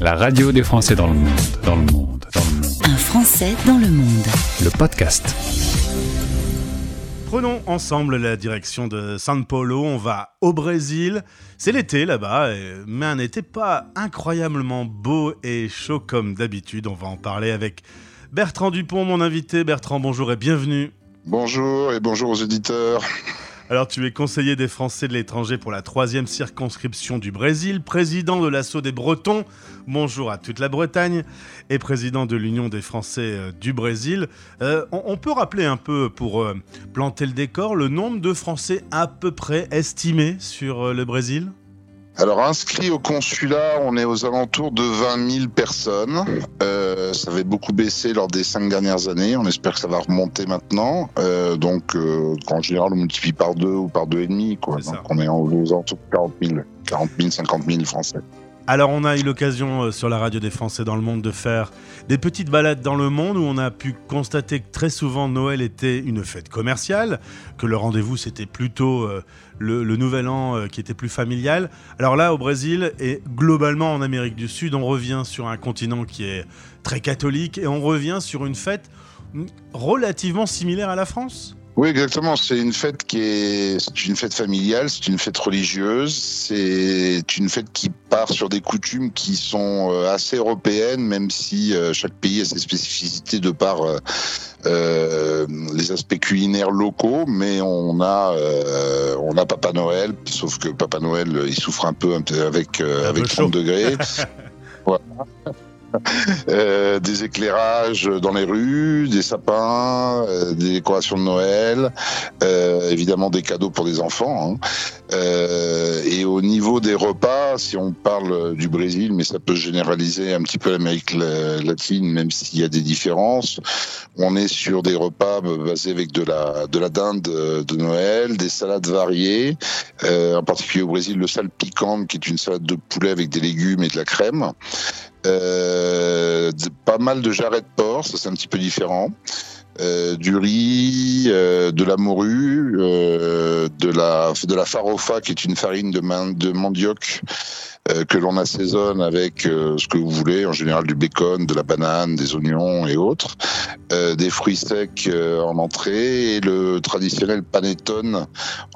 La radio des Français dans le monde, dans le monde, dans le monde. Un Français dans le monde. Le podcast. Prenons ensemble la direction de São Paulo. On va au Brésil. C'est l'été là-bas, mais un été pas incroyablement beau et chaud comme d'habitude. On va en parler avec Bertrand Dupont, mon invité. Bertrand, bonjour et bienvenue. Bonjour et bonjour aux éditeurs. Alors, tu es conseiller des Français de l'étranger pour la troisième circonscription du Brésil, président de l'assaut des Bretons, bonjour à toute la Bretagne, et président de l'Union des Français euh, du Brésil. Euh, on, peut rappeler un peu, pour euh, planter le décor, le nombre de Français à peu près estimés sur le Brésil? Alors inscrit au consulat, on est aux alentours de 20 000 personnes. Euh, ça avait beaucoup baissé lors des cinq dernières années. On espère que ça va remonter maintenant. Euh, donc euh, en général, on multiplie par deux ou par deux et demi. Quoi. Donc on est aux alentours de 40 000, 40 000, 50 000 Français. Alors on a eu l'occasion euh, sur la radio des Français dans le monde de faire des petites balades dans le monde où on a pu constater que très souvent Noël était une fête commerciale, que le rendez-vous c'était plutôt euh, le, nouvel an euh, qui était plus familial. Alors là au Brésil et globalement en Amérique du Sud on revient sur un continent qui est très catholique et on revient sur une fête mm, relativement similaire à la France. Oui, exactement. C'est une fête qui est, une fête familiale, c'est une fête religieuse, c'est une fête qui part sur des coutumes qui sont euh, assez européennes, même si euh, chaque pays a ses spécificités de par euh, les aspects culinaires locaux. Mais on a, euh, on a Papa Noël, sauf que Papa Noël, il souffre un peu avec euh, avec chaud. 30 degrés. Voilà. Euh, des éclairages dans les rues, des sapins, euh, des décorations de Noël, euh, évidemment des cadeaux pour des enfants. hein. Euh, et au niveau des repas, si on parle du Brésil, mais ça peut généraliser un petit peu l'Amérique la- latine, même s'il y a des différences, on est sur des repas basés avec de la de la dinde de Noël, des salades variées, euh, en particulier au Brésil le salpicón, qui est une salade de poulet avec des légumes et de la crème. Euh, pas mal de jarrets de porc, ça c'est un petit peu différent. Euh, du riz, euh, de la morue, euh, de la farofa qui est une farine de, mandioc que l'on assaisonne avec euh, ce que vous voulez, en général du bacon, de la banane, des oignons et autres, Euh, des fruits secs euh, en entrée et le traditionnel panettone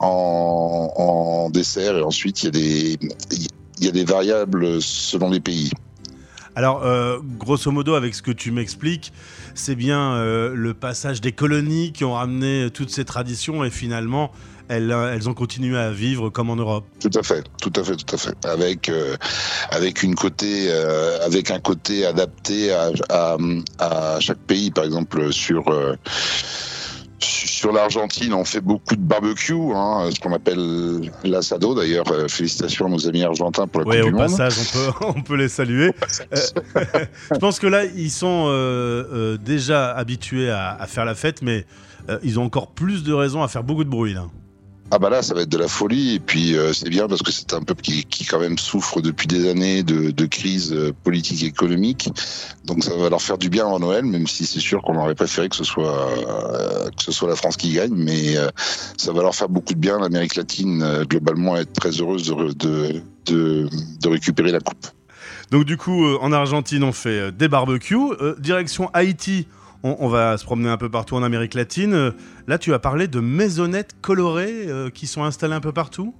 en, dessert et ensuite il y a des variables selon les pays. Alors, euh, grosso modo, avec ce que tu m'expliques, c'est bien euh, le passage des colonies qui ont ramené toutes ces traditions et finalement, elles, elles ont continué à vivre comme en Europe. Tout à fait, tout à fait, tout à fait. Avec euh, avec une côté euh, avec un côté adapté à, à, à chaque pays. Par exemple, sur euh, sur l'Argentine, on fait beaucoup de barbecue, hein, ce qu'on appelle l'assado. D'ailleurs, félicitations à nos amis argentins pour la Oui, Coupe au du Monde. passage, on peut, on peut les saluer. Je pense que là, ils sont euh, euh, déjà habitués à, à faire la fête, mais euh, ils ont encore plus de raisons à faire beaucoup de bruit. Là. Ah bah là, ça va être de la folie. Et puis euh, c'est bien parce que c'est un peuple qui, quand même souffre depuis des années de, de crise euh, politique et économique. Donc ça va leur faire du bien en Noël, même si c'est sûr qu'on aurait préféré que ce soit euh, que ce soit la France qui gagne. Mais ça va leur faire beaucoup de bien. L'Amérique latine globalement est très heureuse de, de, récupérer la coupe. Donc du coup, en Argentine, on fait des barbecues. Direction Haïti, on, va se promener un peu partout en Amérique latine. Euh, là, tu as parlé de maisonnettes colorées euh, qui sont installées un peu partout.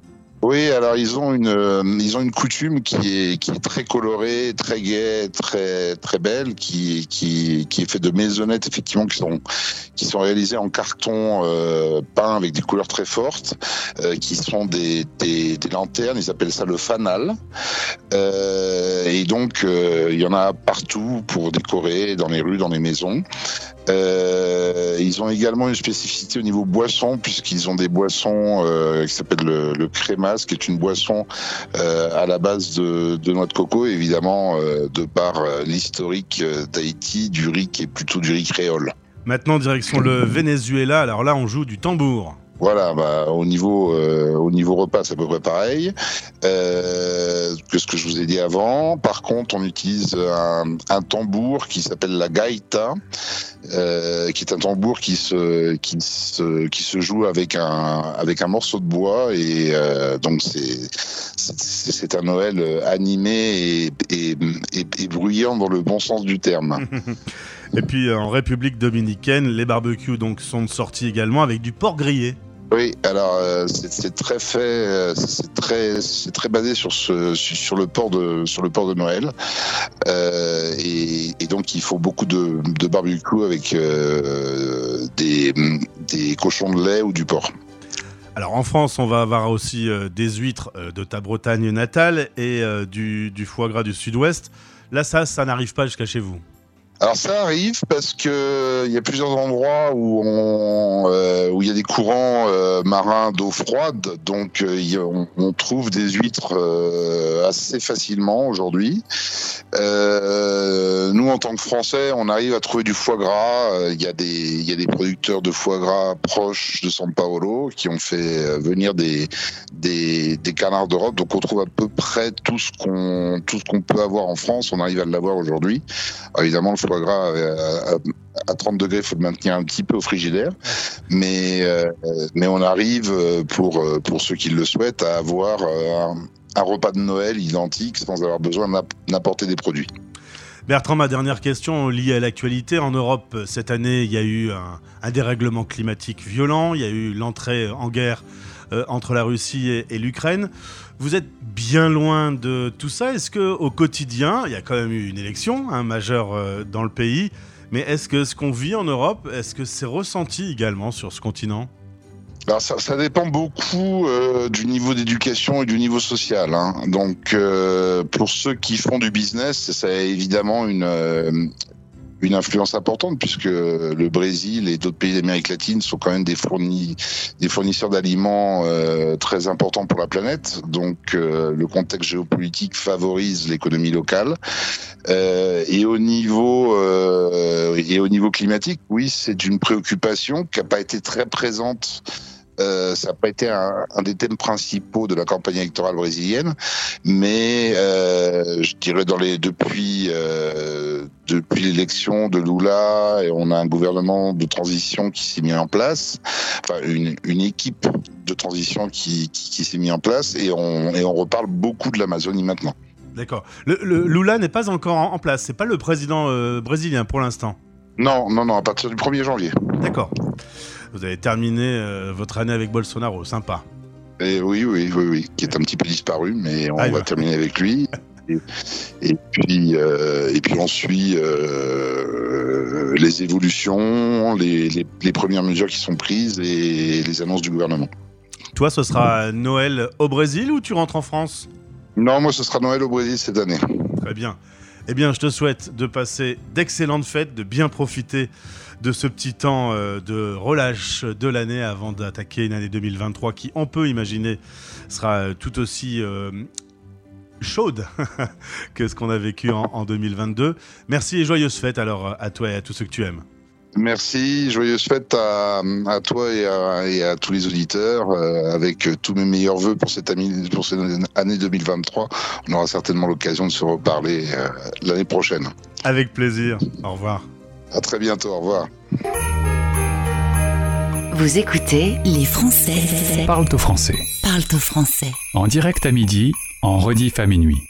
Oui, alors ils ont une euh, ils ont une coutume qui est qui est très colorée, très gaie, très très belle, qui qui qui est fait de maisonnettes effectivement qui sont qui sont réalisées en carton euh, peint avec des couleurs très fortes, euh, qui sont des, des des lanternes. Ils appellent ça le fanal. Euh, et donc euh, il y en a partout pour décorer dans les rues, dans les maisons. Euh, ils ont également une spécificité au niveau boisson puisqu'ils ont des boissons euh, qui s'appellent le, le crémas, qui est une boisson euh, à la base de, de noix de coco, évidemment euh, de par euh, l'historique euh, d'Haïti du riz qui est plutôt du riz créole. Maintenant, direction le Venezuela. Alors là, on joue du tambour. Voilà, bah, au niveau euh, au niveau repas, c'est à peu près pareil euh, que ce que je vous ai dit avant. Par contre, on utilise un, tambour qui s'appelle la gaita, euh, qui est un tambour qui se qui se qui se joue avec un avec un morceau de bois et donc c'est c'est un Noël animé et, bruyant dans le bon sens du terme. Et puis en République dominicaine, les barbecues donc sont sortis également avec du porc grillé. Oui, alors euh, c'est très fait, euh, c'est très, très basé sur ce, sur le port de, sur le port de Noël, euh, et, donc il faut beaucoup de, barbecue avec des, cochons de lait ou du porc. Alors en France, on va avoir aussi des huîtres de ta Bretagne natale et du, du foie gras du Sud-Ouest. Là, ça, ça n'arrive pas jusqu'à chez vous. Alors ça arrive parce que il y a plusieurs endroits où euh, où il y a des courants euh, marins d'eau froide, donc euh, on, trouve des huîtres assez facilement aujourd'hui. nous, en tant que Français, on arrive à trouver du foie gras. Il y a des il y a des producteurs de foie gras proches de San Paolo qui ont fait venir des des, canards d'Europe, donc on trouve à peu près tout ce qu'on tout ce qu'on peut avoir en France. On arrive à l'avoir aujourd'hui. Évidemment, gras à, à 30 degrés, il faut le maintenir un petit peu au frigidaire. Mais, euh, mais on arrive, pour, pour ceux qui le souhaitent, à avoir un, repas de Noël identique sans avoir besoin d'apporter des produits. Bertrand, ma dernière question liée à l'actualité. En Europe, cette année, il y a eu un, dérèglement climatique violent, il y a eu l'entrée en guerre euh, entre la Russie et l'Ukraine. Vous êtes bien loin de tout ça. Est-ce que au quotidien, il y a quand même eu une élection hein, majeure euh, dans le pays, mais est-ce que ce qu'on vit en Europe, est-ce que c'est ressenti également sur ce continent? Alors ça, dépend beaucoup euh, du niveau d'éducation et du niveau social. Hein. Donc euh, pour ceux qui font du business, ça a évidemment une, une influence importante puisque le Brésil et d'autres pays d'Amérique latine sont quand même des, fournis, des fournisseurs d'aliments euh, très importants pour la planète. Donc euh, le contexte géopolitique favorise l'économie locale. Euh, et au niveau et au niveau climatique, oui, c'est une préoccupation qui n'a pas été très présente euh, ça n'a pas été un, des thèmes principaux de la campagne électorale brésilienne, mais euh, je dirais dans euh, depuis l'élection de Lula, on a un gouvernement de transition qui s'est mis en place, enfin une, équipe de transition qui, s'est mis en place, et on, et reparle beaucoup de l'Amazonie maintenant. D'accord. Lula n'est pas encore en, en place. C'est pas le président brésilien pour l'instant. Non, non, non, à partir du 1er janvier. D'accord. Vous avez terminé euh, votre année avec Bolsonaro, sympa. Et oui, oui, oui, oui, qui est un petit peu disparu, mais on ah, va terminer avec lui. Et, et, puis, euh, et puis on suit euh, les évolutions, les, les, les, premières mesures qui sont prises et les annonces du gouvernement. Toi, ce sera Noël au Brésil ou tu rentres en France? Non, moi, ce sera Noël au Brésil cette année. Très bien. Eh bien, je te souhaite de passer d'excellentes fêtes, de bien profiter de ce petit temps euh, de relâche de l'année avant d'attaquer une année 2023 qui, on peut imaginer, sera tout aussi euh, chaude que ce qu'on a vécu en, en, 2022. Merci et joyeuses fêtes alors à toi et à tous ceux que tu aimes. Merci, joyeuses fêtes à, à toi et à, et à, tous les auditeurs, euh, avec tous mes meilleurs voeux pour cette, année, pour cette année 2023. On aura certainement l'occasion de se reparler euh, l'année prochaine. Avec plaisir. Au revoir. À très bientôt. Au revoir. Vous écoutez Les Français parlent au français. Parlent au français. En direct à midi, en rediff à minuit.